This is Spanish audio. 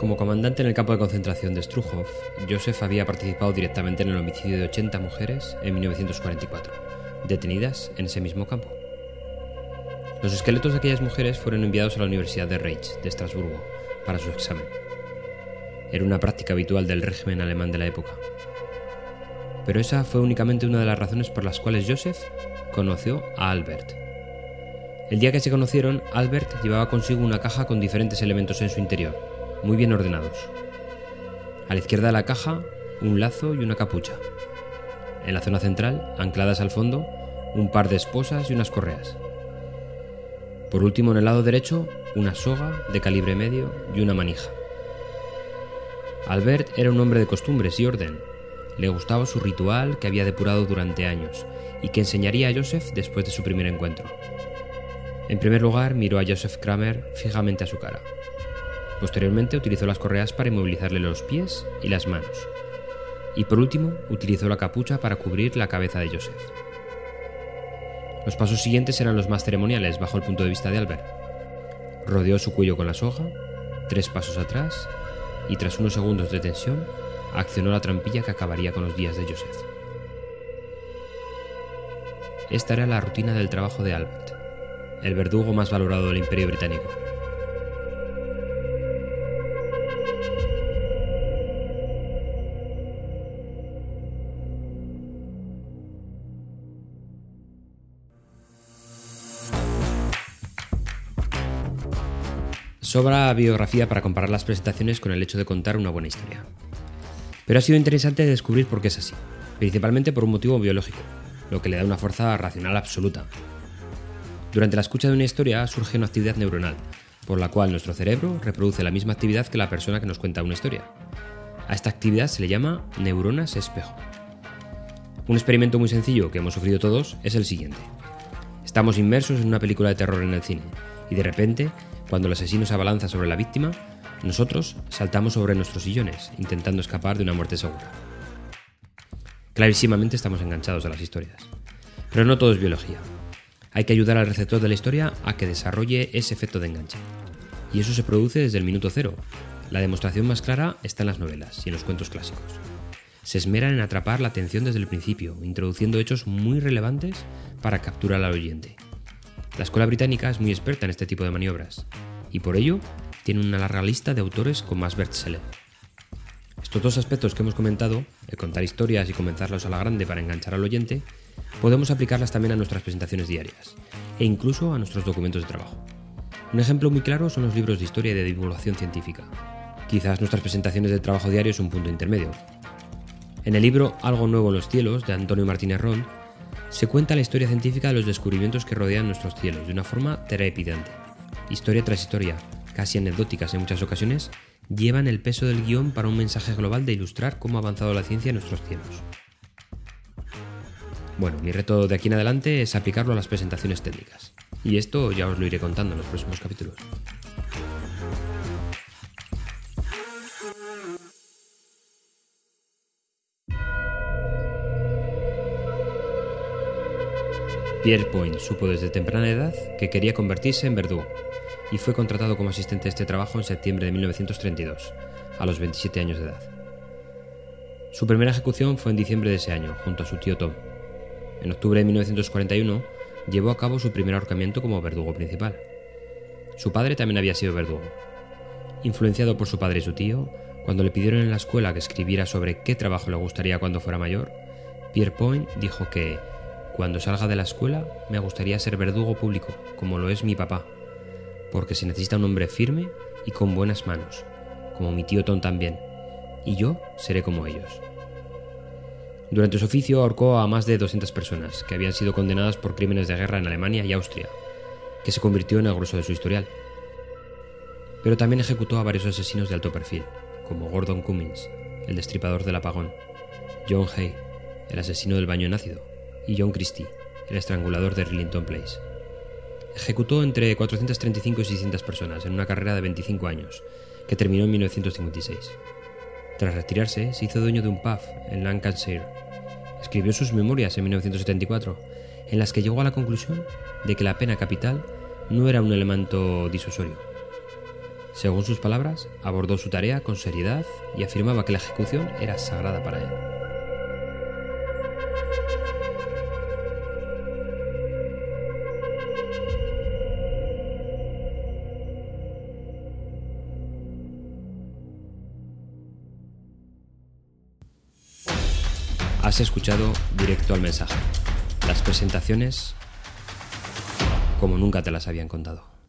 Como comandante en el campo de concentración de Struhov, Joseph había participado directamente en el homicidio de 80 mujeres en 1944, detenidas en ese mismo campo. Los esqueletos de aquellas mujeres fueron enviados a la Universidad de Reich de Estrasburgo para su examen. Era una práctica habitual del régimen alemán de la época. Pero esa fue únicamente una de las razones por las cuales Joseph conoció a Albert. El día que se conocieron, Albert llevaba consigo una caja con diferentes elementos en su interior, muy bien ordenados. A la izquierda de la caja, un lazo y una capucha. En la zona central, ancladas al fondo, un par de esposas y unas correas. Por último, en el lado derecho, una soga de calibre medio y una manija. Albert era un hombre de costumbres y orden. Le gustaba su ritual que había depurado durante años y que enseñaría a Joseph después de su primer encuentro. En primer lugar, miró a Joseph Kramer fijamente a su cara. Posteriormente utilizó las correas para inmovilizarle los pies y las manos. Y por último, utilizó la capucha para cubrir la cabeza de Joseph. Los pasos siguientes eran los más ceremoniales bajo el punto de vista de Albert. Rodeó su cuello con la soga, tres pasos atrás, y tras unos segundos de tensión, accionó la trampilla que acabaría con los días de Joseph. Esta era la rutina del trabajo de Albert, el verdugo más valorado del Imperio Británico. Sobra biografía para comparar las presentaciones con el hecho de contar una buena historia. Pero ha sido interesante descubrir por qué es así, principalmente por un motivo biológico, lo que le da una fuerza racional absoluta. Durante la escucha de una historia surge una actividad neuronal, por la cual nuestro cerebro reproduce la misma actividad que la persona que nos cuenta una historia. A esta actividad se le llama neuronas espejo. Un experimento muy sencillo que hemos sufrido todos es el siguiente. Estamos inmersos en una película de terror en el cine y de repente cuando el asesino se abalanza sobre la víctima, nosotros saltamos sobre nuestros sillones, intentando escapar de una muerte segura. Clarísimamente estamos enganchados a las historias. Pero no todo es biología. Hay que ayudar al receptor de la historia a que desarrolle ese efecto de enganche. Y eso se produce desde el minuto cero. La demostración más clara está en las novelas y en los cuentos clásicos. Se esmeran en atrapar la atención desde el principio, introduciendo hechos muy relevantes para capturar al oyente. La escuela británica es muy experta en este tipo de maniobras, y por ello tiene una larga lista de autores con más bestseller. Estos dos aspectos que hemos comentado, el contar historias y comenzarlos a la grande para enganchar al oyente, podemos aplicarlas también a nuestras presentaciones diarias, e incluso a nuestros documentos de trabajo. Un ejemplo muy claro son los libros de historia y de divulgación científica. Quizás nuestras presentaciones de trabajo diario es un punto intermedio. En el libro Algo nuevo en los cielos, de Antonio Martínez Ron, se cuenta la historia científica de los descubrimientos que rodean nuestros cielos de una forma terapidante. Historia tras historia, casi anecdóticas en muchas ocasiones, llevan el peso del guion para un mensaje global de ilustrar cómo ha avanzado la ciencia en nuestros cielos. Bueno, mi reto de aquí en adelante es aplicarlo a las presentaciones técnicas. Y esto ya os lo iré contando en los próximos capítulos. Pierre Point supo desde temprana edad que quería convertirse en verdugo y fue contratado como asistente de este trabajo en septiembre de 1932, a los 27 años de edad. Su primera ejecución fue en diciembre de ese año, junto a su tío Tom. En octubre de 1941 llevó a cabo su primer ahorcamiento como verdugo principal. Su padre también había sido verdugo. Influenciado por su padre y su tío, cuando le pidieron en la escuela que escribiera sobre qué trabajo le gustaría cuando fuera mayor, Pierre Point dijo que cuando salga de la escuela me gustaría ser verdugo público, como lo es mi papá, porque se necesita un hombre firme y con buenas manos, como mi tío Tom también, y yo seré como ellos. Durante su oficio ahorcó a más de 200 personas que habían sido condenadas por crímenes de guerra en Alemania y Austria, que se convirtió en el grueso de su historial. Pero también ejecutó a varios asesinos de alto perfil, como Gordon Cummings, el destripador del apagón, John Hay, el asesino del baño en John Christie, el estrangulador de Rillington Place. Ejecutó entre 435 y 600 personas en una carrera de 25 años, que terminó en 1956. Tras retirarse, se hizo dueño de un pub en Lancashire. Escribió sus memorias en 1974, en las que llegó a la conclusión de que la pena capital no era un elemento disuasorio. Según sus palabras, abordó su tarea con seriedad y afirmaba que la ejecución era sagrada para él. Has escuchado directo al mensaje. Las presentaciones como nunca te las habían contado.